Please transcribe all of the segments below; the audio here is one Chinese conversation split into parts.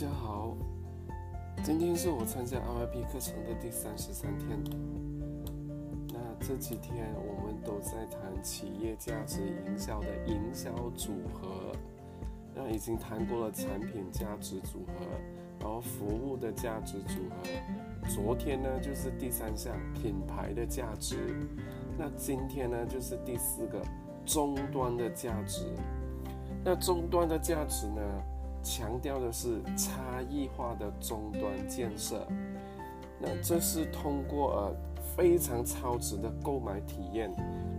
大家好，今天是我参加 RIP 课程的第三十三天。那这几天我们都在谈企业价值营销的营销组合，那已经谈过了产品价值组合，然后服务的价值组合。昨天呢就是第三项品牌的价值，那今天呢就是第四个终端的价值。那终端的价值呢？强调的是差异化的终端建设，那这是通过呃非常超值的购买体验，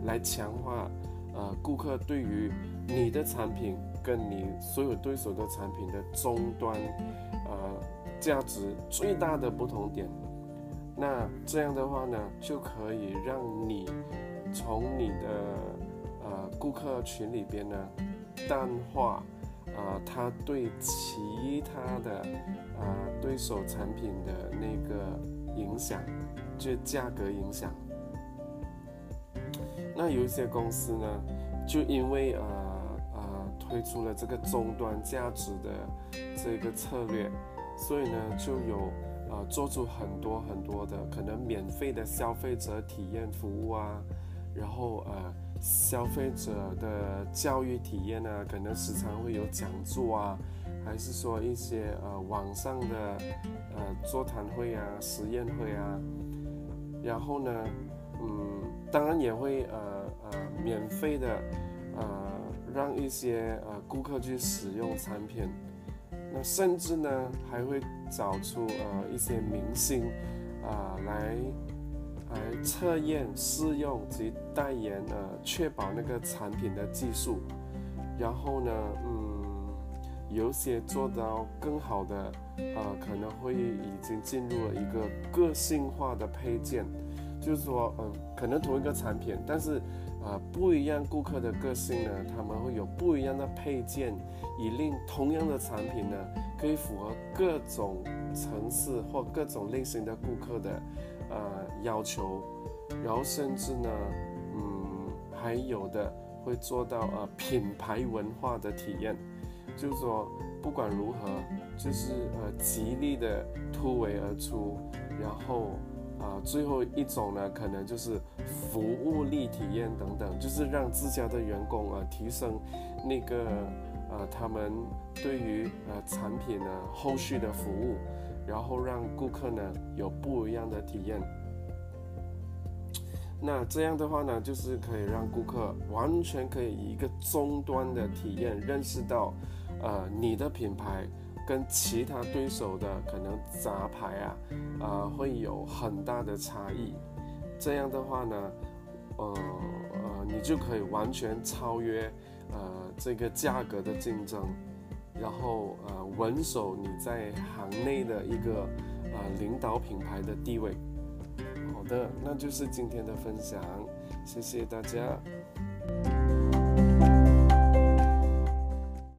来强化呃顾客对于你的产品跟你所有对手的产品的终端呃价值最大的不同点。那这样的话呢，就可以让你从你的呃顾客群里边呢淡化。啊，他对其他的啊对手产品的那个影响，就价格影响。那有一些公司呢，就因为呃呃推出了这个终端价值的这个策略，所以呢就有呃做出很多很多的可能免费的消费者体验服务啊，然后呃。消费者的教育体验呢，可能时常会有讲座啊，还是说一些呃网上的呃座谈会啊、实验会啊，然后呢，嗯，当然也会呃呃免费的呃让一些呃顾客去使用产品，那甚至呢还会找出呃一些明星啊来。来测验、试用及代言，呃，确保那个产品的技术。然后呢，嗯，有些做到更好的，呃，可能会已经进入了一个个性化的配件，就是说，嗯，可能同一个产品，但是，呃，不一样顾客的个性呢，他们会有不一样的配件，以令同样的产品呢，可以符合各种层次或各种类型的顾客的。呃，要求，然后甚至呢，嗯，还有的会做到呃品牌文化的体验，就是说不管如何，就是呃极力的突围而出，然后啊最后一种呢，可能就是服务力体验等等，就是让自家的员工啊提升那个呃他们对于呃产品呢后续的服务。然后让顾客呢有不一样的体验，那这样的话呢，就是可以让顾客完全可以以一个终端的体验认识到，呃，你的品牌跟其他对手的可能杂牌啊，呃，会有很大的差异。这样的话呢，呃呃，你就可以完全超越呃这个价格的竞争。然后呃，稳守你在行内的一个呃领导品牌的地位。好的，那就是今天的分享，谢谢大家。